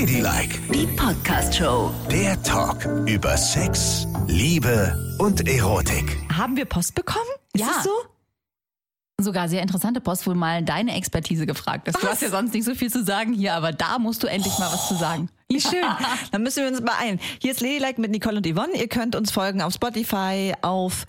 Ladylike, Die Podcast-Show. der Talk über Sex, Liebe und Erotik. Haben wir Post bekommen? Ist Ja. es so? Sogar sehr interessante Post, wo mal deine Expertise gefragt ist. Du Was? hast ja sonst nicht so viel zu sagen hier, aber da musst du endlich mal was zu sagen. Wie schön. Dann müssen wir uns beeilen. Hier ist Ladylike mit Nicole und Yvonne. Ihr könnt uns folgen auf Spotify, auf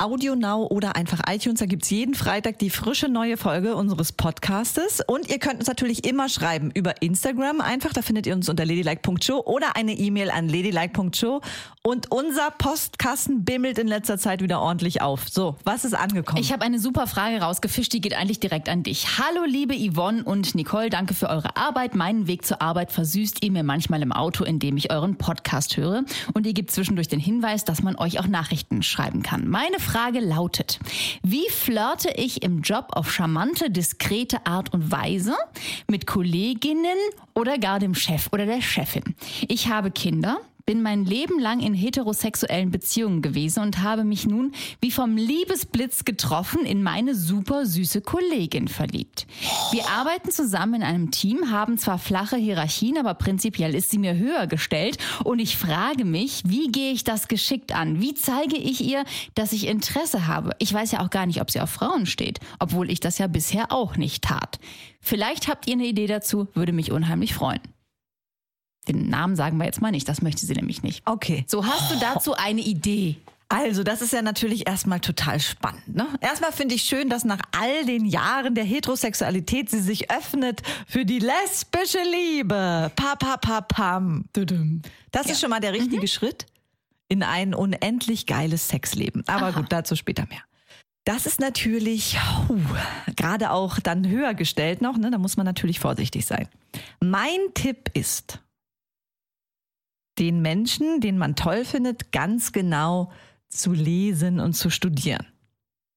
Audio Now oder einfach iTunes. Da gibt's jeden Freitag die frische neue Folge unseres Podcastes. Und ihr könnt uns natürlich immer schreiben über Instagram einfach. Da findet ihr uns unter ladylike.show oder eine E-Mail an ladylike.show. Und unser Postkasten bimmelt in letzter Zeit wieder ordentlich auf. So, was ist angekommen? Ich habe eine super Frage rausgefischt, die geht eigentlich direkt an dich. Hallo liebe Yvonne und Nicole, danke für eure Arbeit. Meinen Weg zur Arbeit versüßt ihr mir manchmal im Auto, indem ich euren Podcast höre. Und ihr gebt zwischendurch den Hinweis, dass man euch auch Nachrichten schreiben kann. Meine Frage lautet, wie flirte ich im Job auf charmante, diskrete Art und Weise mit Kolleginnen oder gar dem Chef oder der Chefin? Ich habe Kinder bin mein Leben lang in heterosexuellen Beziehungen gewesen und habe mich nun wie vom Liebesblitz getroffen in meine super süße Kollegin verliebt. Wir arbeiten zusammen in einem Team, haben zwar flache Hierarchien, aber prinzipiell ist sie mir höher gestellt und ich frage mich, wie gehe ich das geschickt an? Wie zeige ich ihr, dass ich Interesse habe? Ich weiß ja auch gar nicht, ob sie auf Frauen steht, obwohl ich das ja bisher auch nicht tat. Vielleicht habt ihr eine Idee dazu, würde mich unheimlich freuen. Den Namen sagen wir jetzt mal nicht, das möchte sie nämlich nicht. okay. So, hast du dazu eine Idee? Also, das ist ja natürlich erstmal total spannend. Ne? Erstmal finde ich schön, dass nach all den Jahren der Heterosexualität sie sich öffnet für die lesbische Liebe. Pa, pa, pa, pam. Das ist schon mal der richtige Schritt in ein unendlich geiles Sexleben. Aber gut, dazu später mehr. Das ist natürlich gerade auch dann höher gestellt noch. Ne? Da muss man natürlich vorsichtig sein. Mein Tipp ist, den Menschen, den man toll findet, ganz genau zu lesen und zu studieren.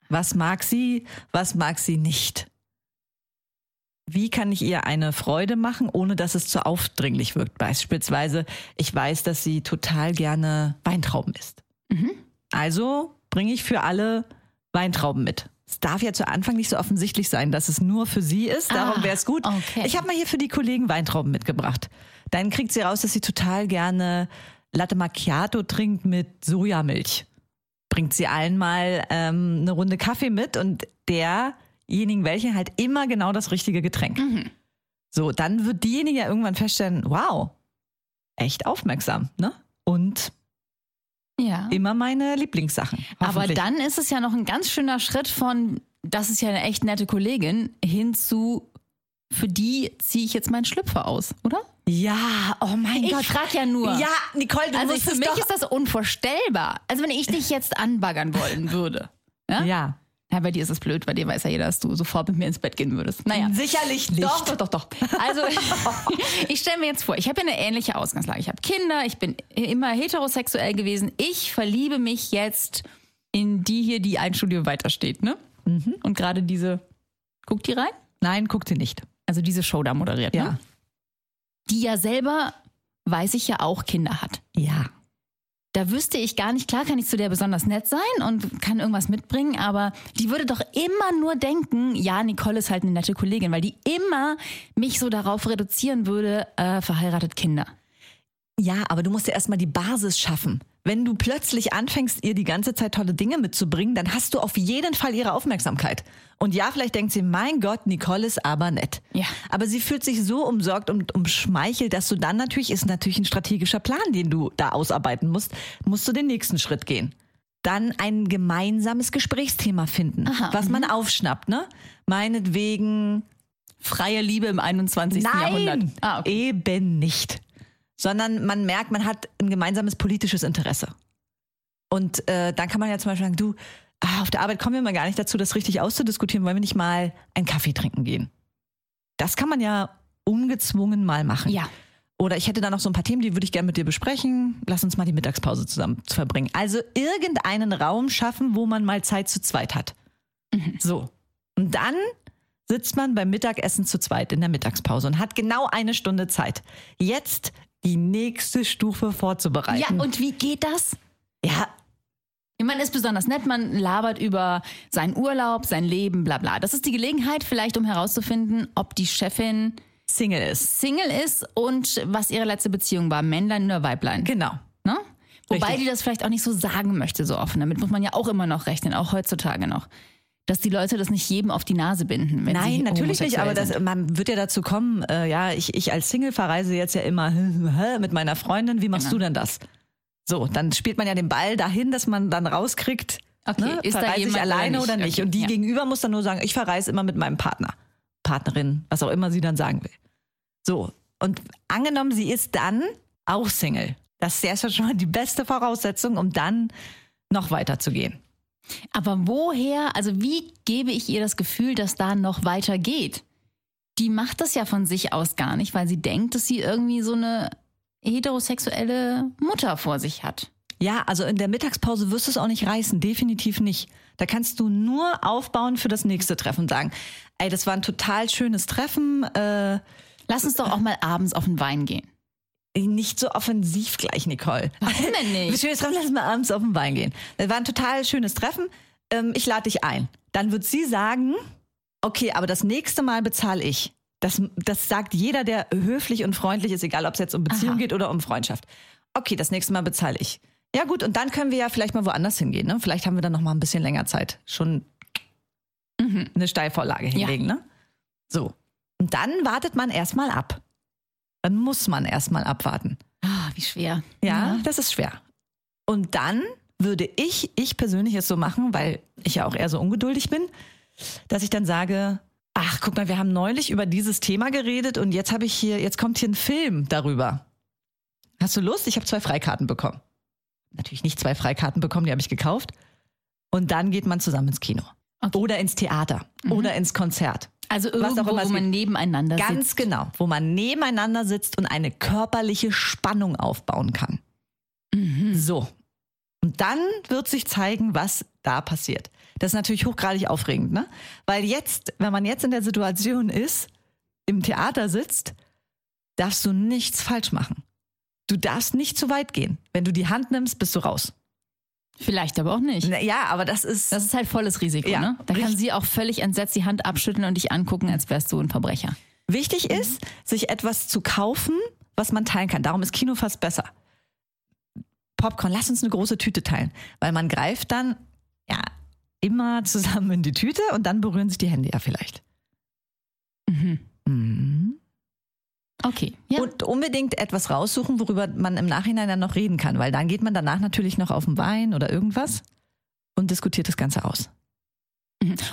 Was mag sie, was mag sie nicht? Wie kann ich ihr eine Freude machen, ohne dass es zu aufdringlich wirkt? Beispielsweise, ich weiß, dass sie total gerne Weintrauben isst. Also bringe ich für alle Weintrauben mit. Es darf ja zu Anfang nicht so offensichtlich sein, dass es nur für sie ist. Darum Ah, wäre es gut. okay. Ich habe mal hier für die Kollegen Weintrauben mitgebracht. Dann kriegt sie raus, dass sie total gerne Latte Macchiato trinkt mit Sojamilch. Bringt sie allen mal ähm, eine Runde Kaffee mit und derjenigen welche halt immer genau das richtige Getränk. So, dann wird diejenige ja irgendwann feststellen, wow, echt aufmerksam, ne? Und Ja. immer meine Lieblingssachen. Aber dann ist es ja noch ein ganz schöner Schritt von, das ist ja eine echt nette Kollegin, hin zu, für die ziehe ich jetzt meinen Schlüpfer aus, oder? Ja, oh mein Ich Gott. frag ja nur. Ja, Nicole, du Also musst für mich doch. ist das unvorstellbar. Also wenn ich dich jetzt anbaggern wollen würde. Ja? ja, ja, bei dir ist es blöd, bei dir weiß ja jeder, dass du sofort mit mir ins Bett gehen würdest. Naja. sicherlich nicht. Doch, doch, doch, doch. Also ich stelle mir jetzt vor, ich habe ja eine ähnliche Ausgangslage. Ich habe Kinder, ich bin immer heterosexuell gewesen. Ich verliebe mich jetzt in die hier, die ein Studio weitersteht, ne? Mhm. Und gerade diese, guckt die rein? Nein, guckt sie nicht. Also diese Show da moderiert, Ja. ne? Die ja selber, weiß ich ja auch, Kinder hat. Ja. Da wüsste ich gar nicht, klar kann ich zu der besonders nett sein und kann irgendwas mitbringen, aber die würde doch immer nur denken, ja, Nicole ist halt eine nette Kollegin, weil die immer mich so darauf reduzieren würde, äh, verheiratet Kinder. Ja, aber du musst ja erstmal die Basis schaffen. Wenn du plötzlich anfängst, ihr die ganze Zeit tolle Dinge mitzubringen, dann hast du auf jeden Fall ihre Aufmerksamkeit. Und ja, vielleicht denkt sie, mein Gott, Nicole ist aber nett. Ja. Aber sie fühlt sich so umsorgt und umschmeichelt, dass du dann natürlich, ist natürlich ein strategischer Plan, den du da ausarbeiten musst, musst du den nächsten Schritt gehen. Dann ein gemeinsames Gesprächsthema finden, Aha, was man aufschnappt, ne? Meinetwegen, Freie Liebe im 21. Jahrhundert. Nein, Ah, okay. eben nicht. Sondern man merkt, man hat ein gemeinsames politisches Interesse. Und äh, dann kann man ja zum Beispiel sagen, du, ah, auf der Arbeit kommen wir mal gar nicht dazu, das richtig auszudiskutieren, wollen wir nicht mal einen Kaffee trinken gehen. Das kann man ja ungezwungen mal machen. Ja. Oder ich hätte da noch so ein paar Themen, die würde ich gerne mit dir besprechen. Lass uns mal die Mittagspause zusammen verbringen. Also irgendeinen Raum schaffen, wo man mal Zeit zu zweit hat. So. Und dann sitzt man beim Mittagessen zu zweit in der Mittagspause und hat genau eine Stunde Zeit. Jetzt die nächste Stufe vorzubereiten. Ja, und wie geht das? ja, Man ist besonders nett, man labert über seinen Urlaub, sein Leben, bla bla. Das ist die Gelegenheit vielleicht, um herauszufinden, ob die Chefin Single ist. Single ist und was ihre letzte Beziehung war, Männlein oder Weiblein. Genau. Ne? Wobei Richtig. die das vielleicht auch nicht so sagen möchte, so offen. Damit muss man ja auch immer noch rechnen, auch heutzutage noch. Dass die Leute das nicht jedem auf die Nase binden. Wenn sie Nein, natürlich nicht, aber das, man wird ja dazu kommen, äh, ja, ich, ich als Single verreise jetzt ja immer mit meiner Freundin, wie machst Genau. du denn das? So, dann spielt man ja den Ball dahin, dass man dann rauskriegt, Okay, ne, ist da verreise ich jemand oder alleine nicht? oder nicht. Okay, Und die ja. gegenüber muss dann nur sagen, ich verreise immer mit meinem Partner, Partnerin, was auch immer sie dann sagen will. So, und angenommen, sie ist dann auch Single. Das ist ja schon mal die beste Voraussetzung, um dann noch weiter zu gehen. Aber woher, also wie gebe ich ihr das Gefühl, dass da noch weiter geht? Die macht das ja von sich aus gar nicht, weil sie denkt, dass sie irgendwie so eine heterosexuelle Mutter vor sich hat. Ja, also in der Mittagspause wirst du es auch nicht reißen, definitiv nicht. Da kannst du nur aufbauen für das nächste Treffen und sagen, ey, das war ein total schönes Treffen, äh, Lass uns doch auch mal abends auf den Wein gehen. Nicht so offensiv gleich, Nicole. Warum denn nicht? Schönes Treffen, lass mal abends auf den Wein gehen. Das war ein total schönes Treffen, ähm, ich lade dich ein. Dann wird sie sagen, okay, aber das nächste Mal bezahle ich. Das, das sagt jeder, der höflich und freundlich ist, egal ob es jetzt um Beziehung Aha. geht oder um Freundschaft. Okay, das nächste Mal bezahle ich. Ja gut, und dann können wir ja vielleicht mal woanders hingehen. Ne? Vielleicht haben wir dann noch mal ein bisschen länger Zeit. Schon eine Steilvorlage hinlegen. Ne? So. Und dann wartet man erstmal ab. Dann muss man erstmal abwarten. Ah, wie schwer. Ja, das ist schwer. Und dann würde ich, ich persönlich es so machen, weil ich ja auch eher so ungeduldig bin, dass ich dann sage, ach, guck mal, wir haben neulich über dieses Thema geredet und jetzt habe ich hier, jetzt kommt hier ein Film darüber. Hast du Lust? Ich habe zwei Freikarten bekommen. Natürlich nicht zwei Freikarten bekommen, die habe ich gekauft. Und dann geht man zusammen ins Kino. Okay. Oder ins Theater. Oder ins Konzert. Also irgendwo, wo man nebeneinander Ganz sitzt. genau, wo man nebeneinander sitzt und eine körperliche Spannung aufbauen kann. Mhm. So. Und dann wird sich zeigen, was da passiert. Das ist natürlich hochgradig aufregend, ne? Weil jetzt, wenn man jetzt in der Situation ist, im Theater sitzt, darfst du nichts falsch machen. Du darfst nicht zu weit gehen. Wenn du die Hand nimmst, bist du raus. Vielleicht aber auch nicht. Na Ja, aber das ist. Das ist halt volles Risiko, Ja, ne? Da kann richtig. sie auch völlig entsetzt die Hand abschütteln und dich angucken, als wärst du ein Verbrecher. Wichtig ist, sich etwas zu kaufen, was man teilen kann. Darum ist Kino fast besser. Popcorn, lass uns eine große Tüte teilen, weil man greift dann ja immer zusammen in die Tüte und dann berühren sich die Hände ja vielleicht. Mhm. Okay. Ja. Und unbedingt etwas raussuchen, worüber man im Nachhinein dann noch reden kann, weil dann geht man danach natürlich noch auf den Wein oder irgendwas und diskutiert das Ganze aus.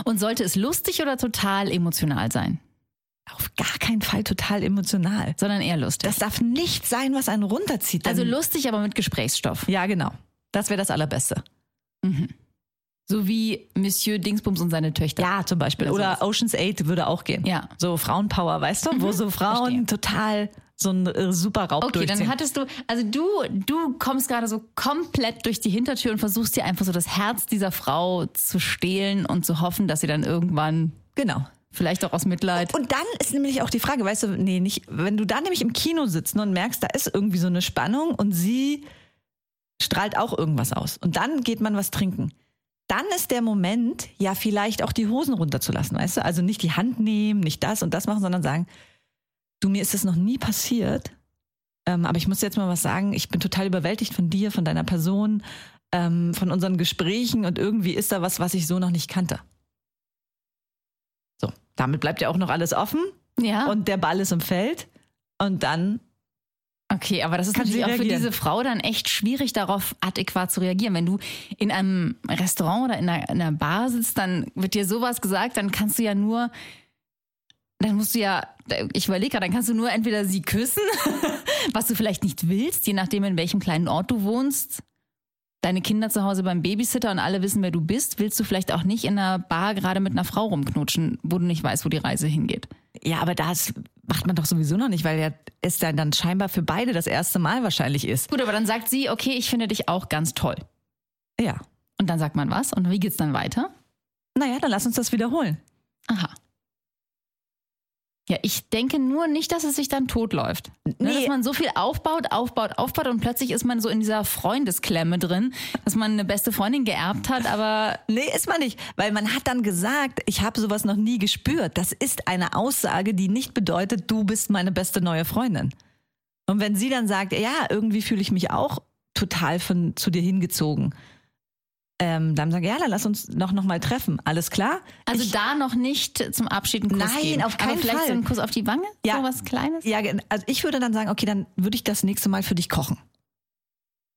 Und sollte es lustig oder total emotional sein? Auf gar keinen Fall total emotional. Sondern eher lustig. Das darf nicht sein, was einen runterzieht. also lustig, aber mit Gesprächsstoff. Ja, genau. Das wäre das Allerbeste. So wie Monsieur Dingsbums und seine Töchter. Ja, zum Beispiel. Oder Oder. Ocean's 8 würde auch gehen. Ja. So Frauenpower, weißt du? Wo so Frauen verstehe. total so ein äh, super Raub Okay, dann durchziehen. hattest du, also du, du kommst gerade so komplett durch die Hintertür und versuchst dir einfach so das Herz dieser Frau zu stehlen und zu hoffen, dass sie dann irgendwann, genau. vielleicht auch aus Mitleid. Und dann ist nämlich auch die Frage, weißt du, nee, nicht, wenn du da nämlich im Kino sitzt und merkst, da ist irgendwie so eine Spannung und sie strahlt auch irgendwas aus. Und dann geht man was trinken. Dann ist der Moment, ja, vielleicht auch die Hosen runterzulassen, weißt du? Also nicht die Hand nehmen, nicht das und das machen, sondern sagen, du, mir ist das noch nie passiert, ähm, aber ich muss jetzt mal was sagen, ich bin total überwältigt von dir, von deiner Person, ähm, von unseren Gesprächen und irgendwie ist da was, was ich so noch nicht kannte. So, damit bleibt ja auch noch alles offen ja. und der Ball ist im Feld und dann Okay, aber das ist Kann natürlich auch für diese Frau dann echt schwierig, darauf adäquat zu reagieren. Wenn du in einem Restaurant oder in einer, in einer Bar sitzt, dann wird dir sowas gesagt, dann kannst du ja nur, dann musst du ja, ich überlege gerade, dann kannst du nur entweder sie küssen, was du vielleicht nicht willst, je nachdem, in welchem kleinen Ort du wohnst. Deine Kinder zu Hause beim Babysitter und alle wissen, wer du bist, willst du vielleicht auch nicht in einer Bar gerade mit einer Frau rumknutschen, wo du nicht weißt, wo die Reise hingeht. Ja, aber das macht man doch sowieso noch nicht, weil ja es dann, dann scheinbar für beide das erste Mal wahrscheinlich ist. Gut, aber dann sagt sie, okay, ich finde dich auch ganz toll. Ja. Und dann sagt man was und wie geht's dann weiter? Naja, dann lass uns das wiederholen. Aha. Ja, ich denke nur nicht, dass es sich dann totläuft. Ne, Nee. Dass man so viel aufbaut, aufbaut, aufbaut und plötzlich ist man so in dieser Freundesklemme drin, dass man eine beste Freundin geerbt hat, aber Nee, ist man nicht, weil man hat dann gesagt, ich habe sowas noch nie gespürt. Das ist eine Aussage, die nicht bedeutet, du bist meine beste neue Freundin. Und wenn sie dann sagt, ja, irgendwie fühle ich mich auch total von zu dir hingezogen, ähm, dann sage ich, ja, dann lass uns noch, noch mal treffen. Alles klar? also ich, da noch nicht zum Abschied einen Kuss Nein, geben. auf keinen aber vielleicht Fall. so einen Kuss auf die Wange? Ja. So was Kleines? ja, also ich würde dann sagen, okay, dann würde ich das nächste Mal für dich kochen.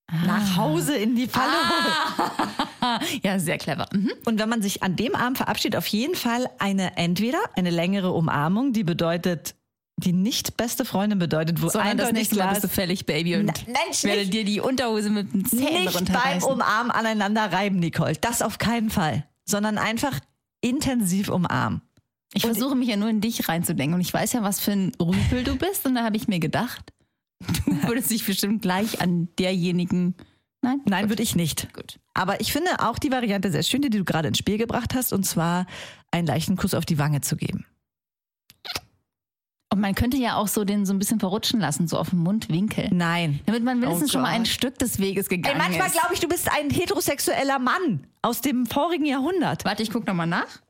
Ah. Nach Hause in die Falle holen. Ja, sehr clever. Mhm. Und wenn man sich an dem Abend verabschiedet, auf jeden Fall eine entweder eine längere Umarmung, die bedeutet, die nicht beste Freundin bedeutet, wo Sondern das eindeutig nächste Mal bist du fällig, Baby, und Na- Mensch, werde dir die Unterhose mit den Zähnen nicht beim. Umarmen aneinander reiben, Nicole. Das auf keinen Fall. Sondern einfach intensiv umarmen. Ich versuche mich ja nur in dich reinzudenken und ich weiß ja, was für ein Rüpel du bist und da habe ich mir gedacht, du würdest dich bestimmt gleich an derjenigen... Nein? Nein, würde ich nicht. Gut. Aber ich finde auch die Variante sehr schön, die du gerade ins Spiel gebracht hast, und zwar einen leichten Kuss auf die Wange zu geben. Und man könnte ja auch so den so ein bisschen verrutschen lassen, so auf dem Mundwinkel. Nein. Damit man mindestens Oh schon mal ein. Stück des Weges Ey, gegangen manchmal ist. glaube ich, du bist ein heterosexueller Mann aus dem vorigen Jahrhundert. Warte, ich gucke nochmal nach.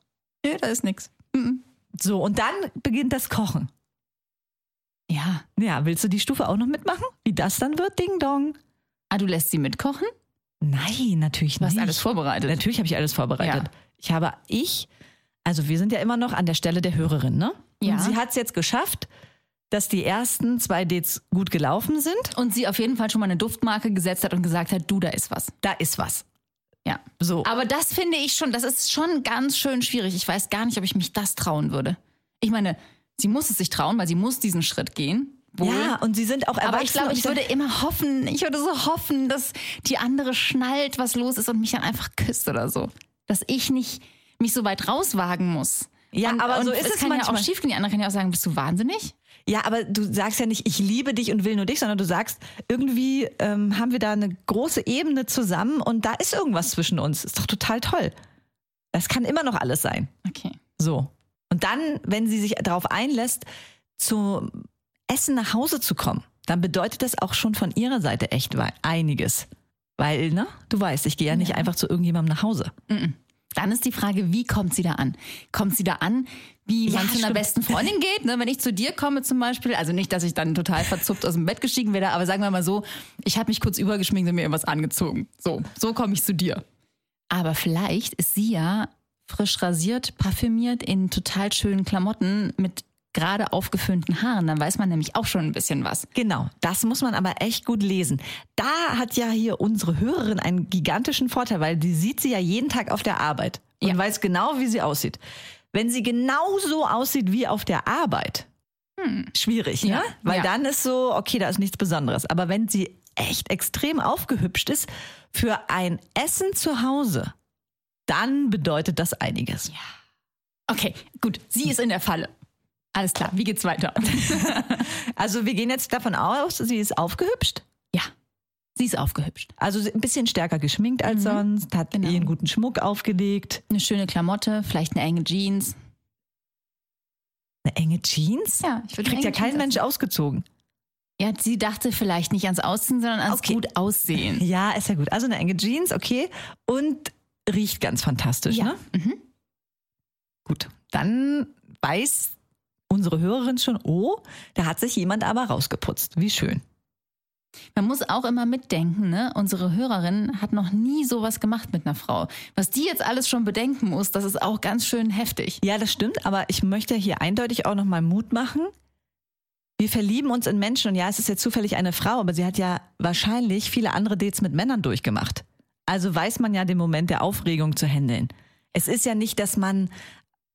Nö, da ist nix. Mhm. So, und dann beginnt das Kochen. Ja. Ja, willst du die Stufe auch noch mitmachen? Wie das dann wird? Ding dong. Ah, du lässt sie mitkochen? Nein, natürlich Du hast nicht. alles vorbereitet. Natürlich habe ich alles vorbereitet. Ja. Ich habe, ich, also wir sind ja immer noch an der Stelle der Hörerin, ne? Ja. Und sie hat es jetzt geschafft, dass die ersten zwei Dates gut gelaufen sind. Und sie auf jeden Fall schon mal eine Duftmarke gesetzt hat und gesagt hat, du, da ist was. Da ist was. Ja. So. Aber das finde ich schon, das ist schon ganz schön schwierig. Ich weiß gar nicht, ob ich mich das trauen würde. Ich meine, sie muss es sich trauen, weil sie muss diesen Schritt gehen. Wohl. ja, und sie sind auch erwachsen. Aber ich glaube, ich würde immer hoffen, ich würde so hoffen, dass die andere schnallt, was los ist und mich dann einfach küsst oder so. Dass ich nicht mich so weit rauswagen muss. Ja, aber so ist es kann ja manchmal. auch schief gehen. Die andere kann ja auch sagen, bist du wahnsinnig? Ja, aber du sagst ja nicht, ich liebe dich und will nur dich, sondern du sagst, irgendwie ähm, haben wir da eine große Ebene zusammen und da ist irgendwas zwischen uns. Ist doch total toll. Das kann immer noch alles sein. Okay. So. Und dann, wenn sie sich darauf einlässt, zu Essen nach Hause zu kommen, dann bedeutet das auch schon von ihrer Seite echt einiges. Weil, ne, du weißt, ich gehe ja nicht einfach zu irgendjemandem nach Hause. Dann ist die Frage, wie kommt sie da an? Kommt sie da an, wie Ja, man zu einer besten Freundin geht? Ne? Wenn ich zu dir komme zum Beispiel, also nicht, dass ich dann total verzupft aus dem Bett gestiegen wäre, aber sagen wir mal so, ich habe mich kurz übergeschminkt und mir irgendwas angezogen. So, so komme ich zu dir. Aber vielleicht ist sie ja frisch rasiert, parfümiert, in total schönen Klamotten mit gerade aufgeföhnten Haaren. Dann weiß man nämlich auch schon ein bisschen was. Genau, das muss man aber echt gut lesen. Da hat ja hier unsere Hörerin einen gigantischen Vorteil, weil die sieht sie ja jeden Tag auf der Arbeit und Ja. weiß genau, wie sie aussieht. Wenn sie genau so aussieht wie auf der Arbeit, schwierig, ne? Ja, Weil ja. dann ist so, okay, da ist nichts Besonderes. Aber wenn sie echt extrem aufgehübscht ist für ein Essen zu Hause, dann bedeutet das einiges. Okay, gut, sie ist in der Falle. Alles klar, wie geht's weiter? Also wir gehen jetzt davon aus, sie ist aufgehübscht. ja, sie ist aufgehübscht. Also ein bisschen stärker geschminkt als sonst, hat Genau. eh einen guten Schmuck aufgelegt. Eine schöne Klamotte, vielleicht eine enge Jeans. Eine enge Jeans? Ja, ich würde Kriegt ja kein Jeans Mensch ausgezogen. Ja, sie dachte vielleicht nicht ans Ausziehen, sondern ans Okay. gut aussehen. Ja, ist ja gut. Also eine enge Jeans, okay. Und riecht ganz fantastisch, Ja. ne? Mhm. Gut. Dann weiß unsere Hörerin schon, oh, da hat sich jemand aber rausgeputzt. Wie schön. Man muss auch immer mitdenken, ne? Unsere Hörerin hat noch nie sowas gemacht mit einer Frau. Was die jetzt alles schon bedenken muss, das ist auch ganz schön heftig. Ja, das stimmt, aber ich möchte hier eindeutig auch nochmal Mut machen. Wir verlieben uns in Menschen und ja, es ist jetzt zufällig eine Frau, aber sie hat ja wahrscheinlich viele andere Dates mit Männern durchgemacht. Also weiß man ja den Moment der Aufregung zu handeln. Es ist ja nicht, dass man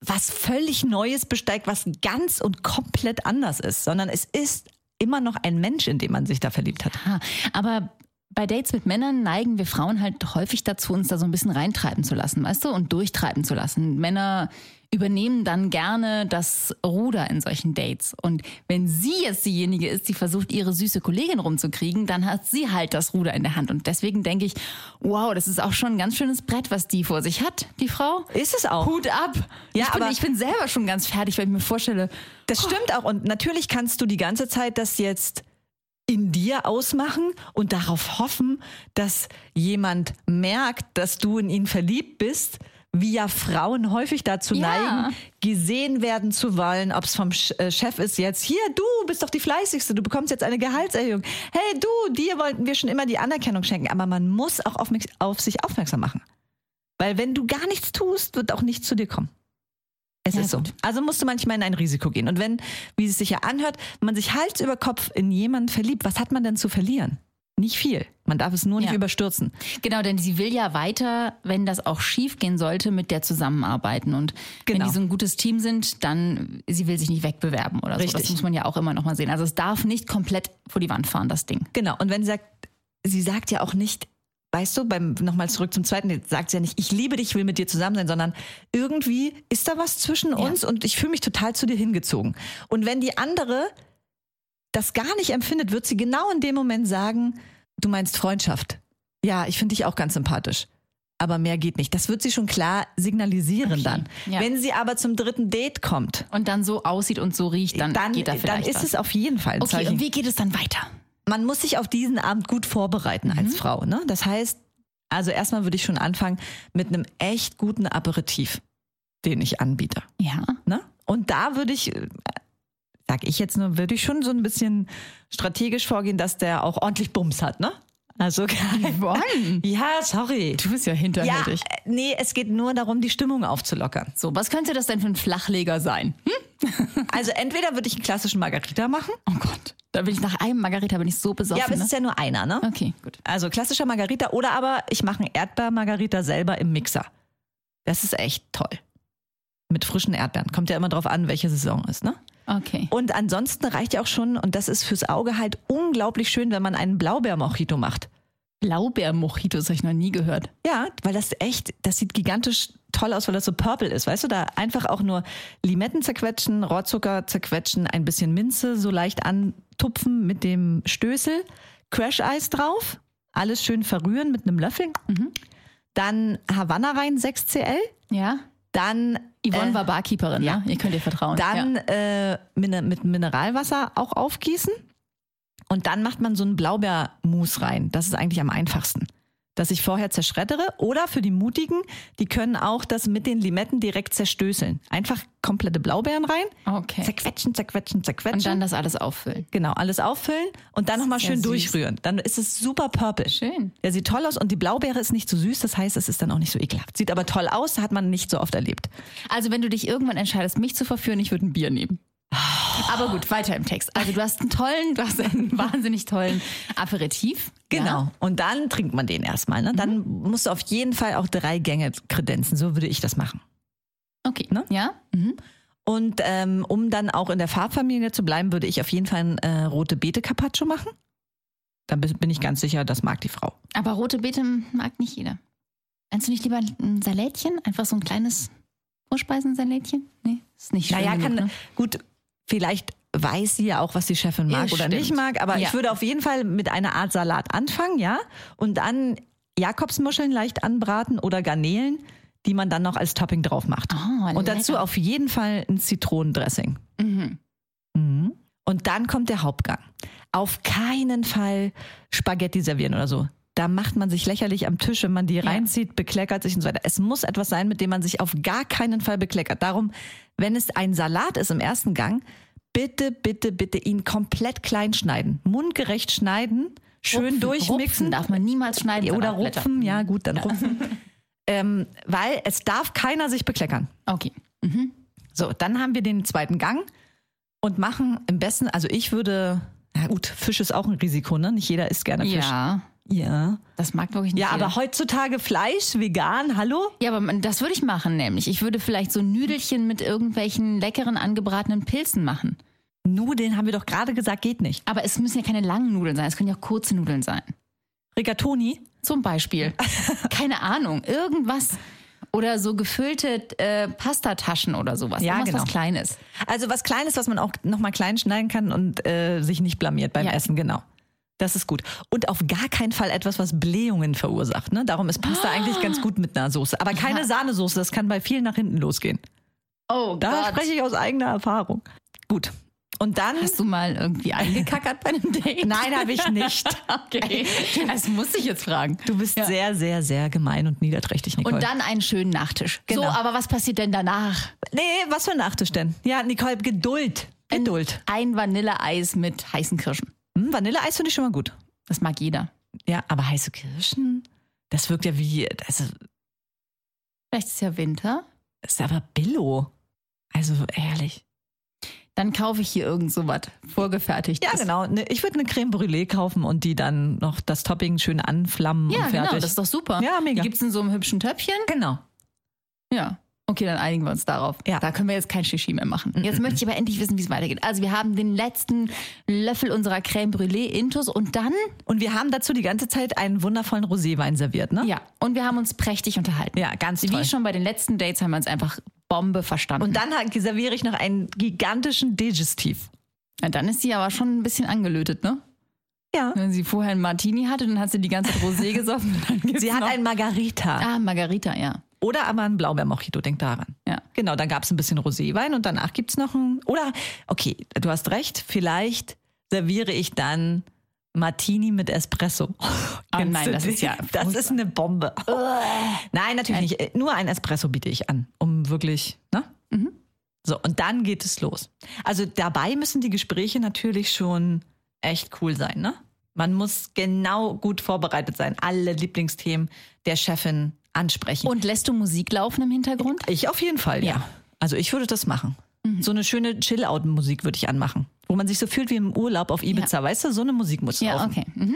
was völlig Neues besteigt, was ganz und komplett anders ist, sondern es ist immer noch ein Mensch, in den man sich da verliebt hat. Ha, aber bei Dates mit Männern neigen wir Frauen halt häufig dazu, uns da so ein bisschen reintreiben zu lassen, weißt du, und durchtreiben zu lassen. Männer übernehmen dann gerne das Ruder in solchen Dates. Und wenn sie jetzt diejenige ist, die versucht, ihre süße Kollegin rumzukriegen, dann hat sie halt das Ruder in der Hand. Und deswegen denke ich, wow, das ist auch schon ein ganz schönes Brett, was die vor sich hat, die Frau. Ist es auch. Hut ab. Ja, ich, bin, aber- ich bin selber schon ganz fertig, weil ich mir vorstelle, Das stimmt auch. Und natürlich kannst du die ganze Zeit das jetzt in dir ausmachen und darauf hoffen, dass jemand merkt, dass du in ihn verliebt bist, wie ja Frauen häufig dazu Ja. neigen, gesehen werden zu wollen, ob es vom äh, Chef ist jetzt, hier, du bist doch die Fleißigste, du bekommst jetzt eine Gehaltserhöhung. Hey, du, dir wollten wir schon immer die Anerkennung schenken, aber man muss auch auf, auf sich aufmerksam machen. Weil wenn du gar nichts tust, wird auch nichts zu dir kommen. Es Ja, ist so. gut. Also musst du manchmal in ein Risiko gehen. Und wenn, wie es sich ja anhört, man sich Hals über Kopf in jemanden verliebt, was hat man denn zu verlieren? Nicht viel. Man darf es nur nicht Ja. überstürzen. Genau, denn sie will ja weiter, wenn das auch schief gehen sollte, mit der zusammenarbeiten. Und Genau. wenn die so ein gutes Team sind, dann, sie will sich nicht wegbewerben oder so. Richtig. Das muss man ja auch immer noch mal sehen. Also es darf nicht komplett vor die Wand fahren, das Ding. Genau. Und wenn sie sagt, sie sagt ja auch nicht, weißt du, beim nochmal zurück zum zweiten, sagt sie ja nicht, ich liebe dich, ich will mit dir zusammen sein, sondern irgendwie ist da was zwischen uns und ich fühle mich total zu dir hingezogen. Und wenn die andere das gar nicht empfindet, wird sie genau in dem Moment sagen, du meinst Freundschaft. Ja, ich finde dich auch ganz sympathisch. Aber mehr geht nicht. Das wird sie schon klar signalisieren Okay, dann. ja. Wenn sie aber zum dritten Date kommt, Und dann so aussieht und so riecht, dann, dann, geht da dann vielleicht ist was. es auf jeden Fall ein Okay, Zeichen und wie geht es dann weiter? Man muss sich auf diesen Abend gut vorbereiten als Frau. Ne? Das heißt, also erstmal würde ich schon anfangen mit einem echt guten Aperitif, den ich anbiete. Ja. Ne? Und da würde ich, äh, sag ich jetzt nur, würde ich schon so ein bisschen strategisch vorgehen, dass der auch ordentlich Bums hat. Ne? Also Yvonne, ja, sorry. du bist ja Ja, hinterhältig. äh, nee, es geht nur darum, die Stimmung aufzulockern. So, was könnte das denn für ein Flachleger sein? Hm? Also entweder würde ich einen klassischen Margarita machen. Oh Gott. Da bin ich nach einem Margarita bin ich so besoffen. Ja, aber es ne? ist ja nur einer, ne? Okay, gut. Also klassischer Margarita oder aber ich mache einen Erdbeer-Margarita selber im Mixer. Das ist echt toll. Mit frischen Erdbeeren. Kommt ja immer drauf an, welche Saison ist, ne? Okay. Und ansonsten reicht ja auch schon, und das ist fürs Auge halt unglaublich schön, wenn man einen Blaubeer-Mojito macht. Blaubeer-Mojitos habe ich noch nie gehört. Ja, weil das echt, das sieht gigantisch toll aus, weil das so purple ist. Weißt du, da einfach auch nur Limetten zerquetschen, Rohrzucker zerquetschen, ein bisschen Minze so leicht antupfen mit dem Stößel, Crash-Eis drauf, alles schön verrühren mit einem Löffel. Dann Havanna rein, 6cl. Ja? Dann, Yvonne äh, war Barkeeperin, ja. ne? Ihr könnt ihr vertrauen. dann ja. äh, mit Mineralwasser auch aufgießen. Und dann macht man so einen Blaubeermus rein. Das ist eigentlich am einfachsten. Dass ich vorher zerschreddere. Oder für die Mutigen, die können auch das mit den Limetten direkt zerstößeln. Einfach komplette Blaubeeren rein. Okay. Zerquetschen, zerquetschen, zerquetschen. Und dann das alles auffüllen. Genau, alles auffüllen und dann nochmal schön süß. durchrühren. Dann ist es super purple. Schön. Der sieht toll aus und die Blaubeere ist nicht so süß, das heißt, es ist dann auch nicht so ekelhaft. Sieht aber toll aus, hat man nicht so oft erlebt. Also wenn du dich irgendwann entscheidest, mich zu verführen, ich würde ein Bier nehmen. Aber gut, weiter im Text. Also du hast einen tollen, du hast einen wahnsinnig tollen Aperitif. Genau. Ja? Und dann trinkt man den erstmal. Ne? Dann musst du auf jeden Fall auch drei Gänge kredenzen. So würde ich das machen. Okay. Ne? Ja? Mhm. Und ähm, um dann auch in der Farbfamilie zu bleiben, würde ich auf jeden Fall ein äh, rote Beete Carpaccio machen. Da bin bin ich ganz sicher, das mag die Frau. Aber rote Beete mag nicht jeder. Meinst du nicht lieber ein Salätchen? Einfach so ein kleines Vorspeisensalätchen? Nee, ist nicht schön Naja, genug, kann, ne? gut, vielleicht weiß sie ja auch, was die Chefin mag Ja, oder stimmt. nicht mag, aber Ja. ich würde auf jeden Fall mit einer Art Salat anfangen, ja, und dann Jakobsmuscheln leicht anbraten oder Garnelen, die man dann noch als Topping drauf macht. Oh, und dazu auf jeden Fall ein Zitronendressing. Mhm. Mhm. Und dann kommt der Hauptgang. Auf keinen Fall Spaghetti servieren oder so. Da macht man sich lächerlich am Tisch, wenn man die reinzieht, bekleckert sich und so weiter. Es muss etwas sein, mit dem man sich auf gar keinen Fall bekleckert. Darum, wenn es ein Salat ist im ersten Gang, bitte, bitte, bitte ihn komplett klein schneiden. Mundgerecht schneiden, schön Rupfen, durchmixen. Rupfen darf man niemals schneiden. oder rupfen, ja gut, dann rupfen. ähm, weil es darf keiner sich bekleckern. Okay. So, dann haben wir den zweiten Gang und machen im besten, also ich würde, na gut, Fisch ist auch ein Risiko, ne? Nicht jeder isst gerne Fisch. Ja, Ja. das mag wirklich nicht Ja, jeder. aber heutzutage Fleisch, vegan, hallo? Ja, aber das würde ich machen, nämlich. Ich würde vielleicht so Nüdelchen mit irgendwelchen leckeren angebratenen Pilzen machen. Nudeln haben wir doch gerade gesagt, geht nicht. Aber es müssen ja keine langen Nudeln sein, es können ja auch kurze Nudeln sein. Rigatoni? Zum Beispiel. Keine Ahnung, irgendwas. Oder so gefüllte äh, Pastataschen oder sowas. Ja, Irgendwas genau. was Kleines. Also was Kleines, was man auch nochmal klein schneiden kann und äh, sich nicht blamiert beim Ja. Essen, genau. Das ist gut. Und auf gar keinen Fall etwas, was Blähungen verursacht. Ne? Darum ist Pasta eigentlich ganz gut mit einer Soße. Aber keine Ja. Sahnesoße, das kann bei vielen nach hinten losgehen. Oh Da spreche ich aus eigener Erfahrung. Gut. Und dann. Hast du mal irgendwie eingekackert bei einem Date? Nein, habe ich nicht. Okay. Das muss ich jetzt fragen. Du bist Ja. sehr, sehr, sehr gemein und niederträchtig, Nicole. Und dann einen schönen Nachtisch. So, Genau. aber was passiert denn danach? nee, was für ein Nachtisch denn? Ja, Nicole, Geduld. Geduld. Ein Vanilleeis mit heißen Kirschen. Hm, Vanilleeis finde ich schon mal gut. Das mag jeder. Ja, aber heiße Kirschen? Das wirkt ja wie. Ist, Vielleicht ist ja Winter. das ist aber Billo. Also ehrlich. Dann kaufe ich hier irgend so was vorgefertigt. Ja, genau. Ne, Ich würde eine Creme Brûlée kaufen und die dann noch das Topping schön anflammen Ja, und fertig. genau, das ist doch super. Ja, mega. Die gibt es in so einem hübschen Töpfchen. genau. Ja. Okay, dann einigen wir uns darauf. Ja. Da können wir jetzt kein Shishi mehr machen. Jetzt möchte ich aber endlich wissen, wie es weitergeht. Also wir haben den letzten Löffel unserer Creme Brûlée Intus und dann, Und wir haben dazu die ganze Zeit einen wundervollen Roséwein serviert, ne? ja, und wir haben uns prächtig unterhalten. Ja, ganz Wie toll. schon bei den letzten Dates haben wir uns einfach Bombe verstanden. Und dann serviere ich noch einen gigantischen Digestiv. Ja, dann ist sie aber schon ein bisschen angelötet, ne? Ja. Wenn sie vorher einen Martini hatte, dann hat sie die ganze Zeit Rosé gesoffen. Sie hat einen Margarita. Ah, Margarita, ja. Oder aber einen Blaubeermojito, denk daran. Ja. Genau, dann gab es ein bisschen Roséwein und danach gibt's noch ein. Oder, okay, du hast recht, vielleicht serviere ich dann Martini mit Espresso. Kennst nein, das ist ja Das ist eine Bombe. Nein, natürlich nicht. Nur ein Espresso biete ich an, um wirklich, ne? Mhm. So, und dann geht es los. Also dabei müssen die Gespräche natürlich schon echt cool sein, ne? Man muss genau gut vorbereitet sein, alle Lieblingsthemen der Chefin ansprechen. Und lässt du Musik laufen im Hintergrund? Ich auf jeden Fall, ja. Ja. Also ich würde das machen. So eine schöne Chill-Out-Musik würde ich anmachen. Wo man sich so fühlt wie im Urlaub auf Ibiza, weißt du? So eine Musik muss Ja, laufen. okay. Mhm.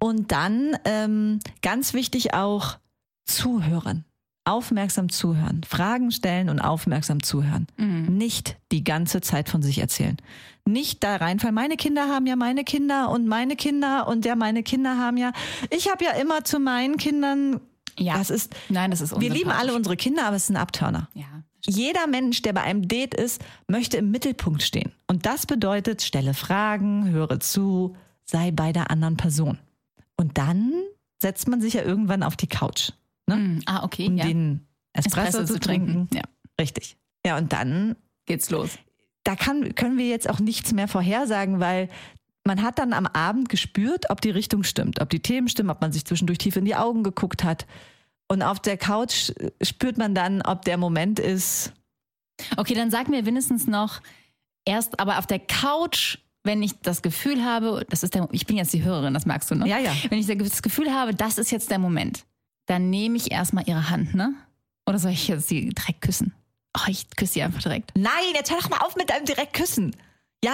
Und dann ähm, ganz wichtig auch zuhören. Aufmerksam zuhören. Fragen stellen und aufmerksam zuhören. Nicht die ganze Zeit von sich erzählen. Nicht da reinfallen. Meine Kinder haben ja meine Kinder und meine Kinder und der meine Kinder haben ja. Ich habe ja immer zu meinen Kindern. Ja. Das ist. Nein, das ist Wir lieben alle unsere Kinder, aber es ist ein Abturner. Ja. Jeder Mensch, der bei einem Date ist, möchte im Mittelpunkt stehen. Und das bedeutet, stelle Fragen, höre zu, sei bei der anderen Person. Und dann setzt man sich ja irgendwann auf die Couch, ne? Mhm. Ah, okay. um ja. den Espresso, zu trinken. Ja. Richtig. Ja, und dann, Geht's los. da kann, können wir jetzt auch nichts mehr vorhersagen, weil man hat dann am Abend gespürt, ob die Richtung stimmt, ob die Themen stimmen, ob man sich zwischendurch tief in die Augen geguckt hat. Und auf der Couch äh, spürt man dann, ob der Moment ist, Okay, dann sag mir wenigstens noch erst, aber auf der Couch, wenn ich das Gefühl habe, das ist der, ich bin jetzt die Hörerin, das merkst du, ne? Ja, ja. Wenn ich das Gefühl habe, das ist jetzt der Moment, dann nehme ich erstmal ihre Hand, ne? Oder soll ich jetzt sie direkt küssen? Ach, ich küsse sie einfach direkt. Nein, jetzt hör doch mal auf mit deinem Direktküssen. Ja,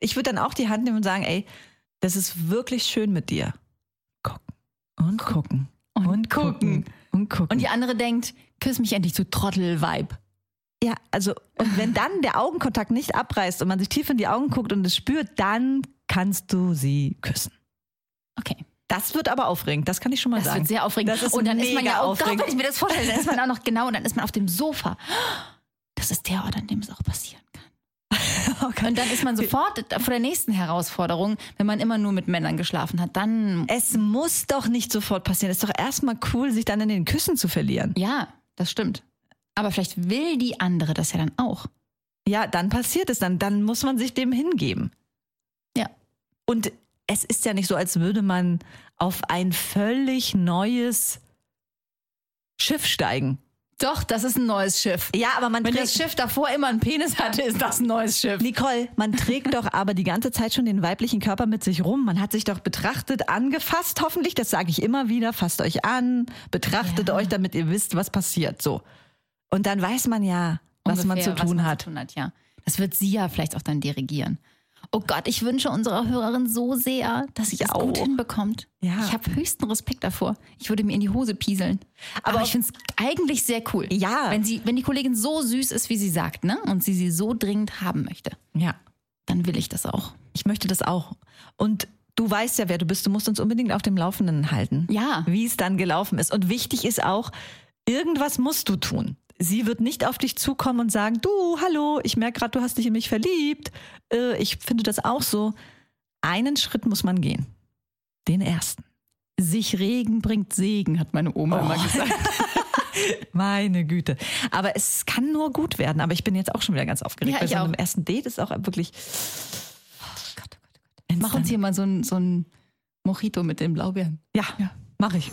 ich würde dann auch die Hand nehmen und sagen, ey, das ist wirklich schön mit dir. Gucken und gucken Und und gucken und gucken. Und die andere denkt, küss mich endlich, du Trottel-Vibe. ja, also und wenn dann der Augenkontakt nicht abreißt und man sich tief in die Augen guckt und es spürt, dann kannst du sie küssen. Okay. Das wird aber aufregend, das kann ich schon mal Das sagen. wird sehr aufregend. Das ist und dann ist man ja, oh Gott, aufregend. wenn ich mir das vorstelle, dann ist man auch noch genau, und dann ist man auf dem Sofa. Das ist der Ort, an dem es auch passieren kann. Und dann ist man sofort vor der nächsten Herausforderung, wenn man immer nur mit Männern geschlafen hat. Dann, Es muss doch nicht sofort passieren. Es ist doch erstmal cool, sich dann in den Küssen zu verlieren. ja, das stimmt. Aber vielleicht will die andere das ja dann auch. Ja, dann passiert es, dann, dann muss man sich dem hingeben. Ja. Und es ist ja nicht so, als würde man auf ein völlig neues Schiff steigen. Doch, das ist ein neues Schiff. Ja, aber man Wenn trägt, das Schiff davor immer einen Penis hatte, ist das ein neues Schiff. Nicole, man trägt doch aber die ganze Zeit schon den weiblichen Körper mit sich rum. Man hat sich doch betrachtet, angefasst, hoffentlich, das sage ich immer wieder, fasst euch an, betrachtet Ja. euch, damit ihr wisst, was passiert. So. Und dann weiß man ja, was man Ungefähr, zu tun was man hat. Zu tun hat ja. Das wird sie ja vielleicht auch dann dirigieren. Oh Gott, ich wünsche unserer Hörerin so sehr, dass sie Ich das gut auch. hinbekommt. Ja. Ich habe höchsten Respekt davor. Ich würde mir in die Hose pieseln. Aber, Aber- ich finde es eigentlich sehr cool. Ja. Wenn, sie, wenn die Kollegin so süß ist, wie sie sagt, ne? Und sie sie so dringend haben möchte, Ja. dann will ich das auch. Ich möchte das auch. Und du weißt ja, wer du bist. Du musst uns unbedingt auf dem Laufenden halten. Ja. Wie es dann gelaufen ist. Und wichtig ist auch, irgendwas musst du tun. Sie wird nicht auf dich zukommen und sagen, du, hallo, ich merke gerade, du hast dich in mich verliebt. Äh, ich finde das auch so. Einen Schritt muss man gehen. Den ersten. Sich Regen bringt Segen, hat meine Oma immer gesagt. Meine Güte. Aber es kann nur gut werden. Aber ich bin jetzt auch schon wieder ganz aufgeregt. Ja, Bei ich so einem auch. ersten Date ist auch wirklich. Wenn's Mach uns hier mal so ein, so ein Mojito mit den Blaubeeren. Ja, ja. mache ich.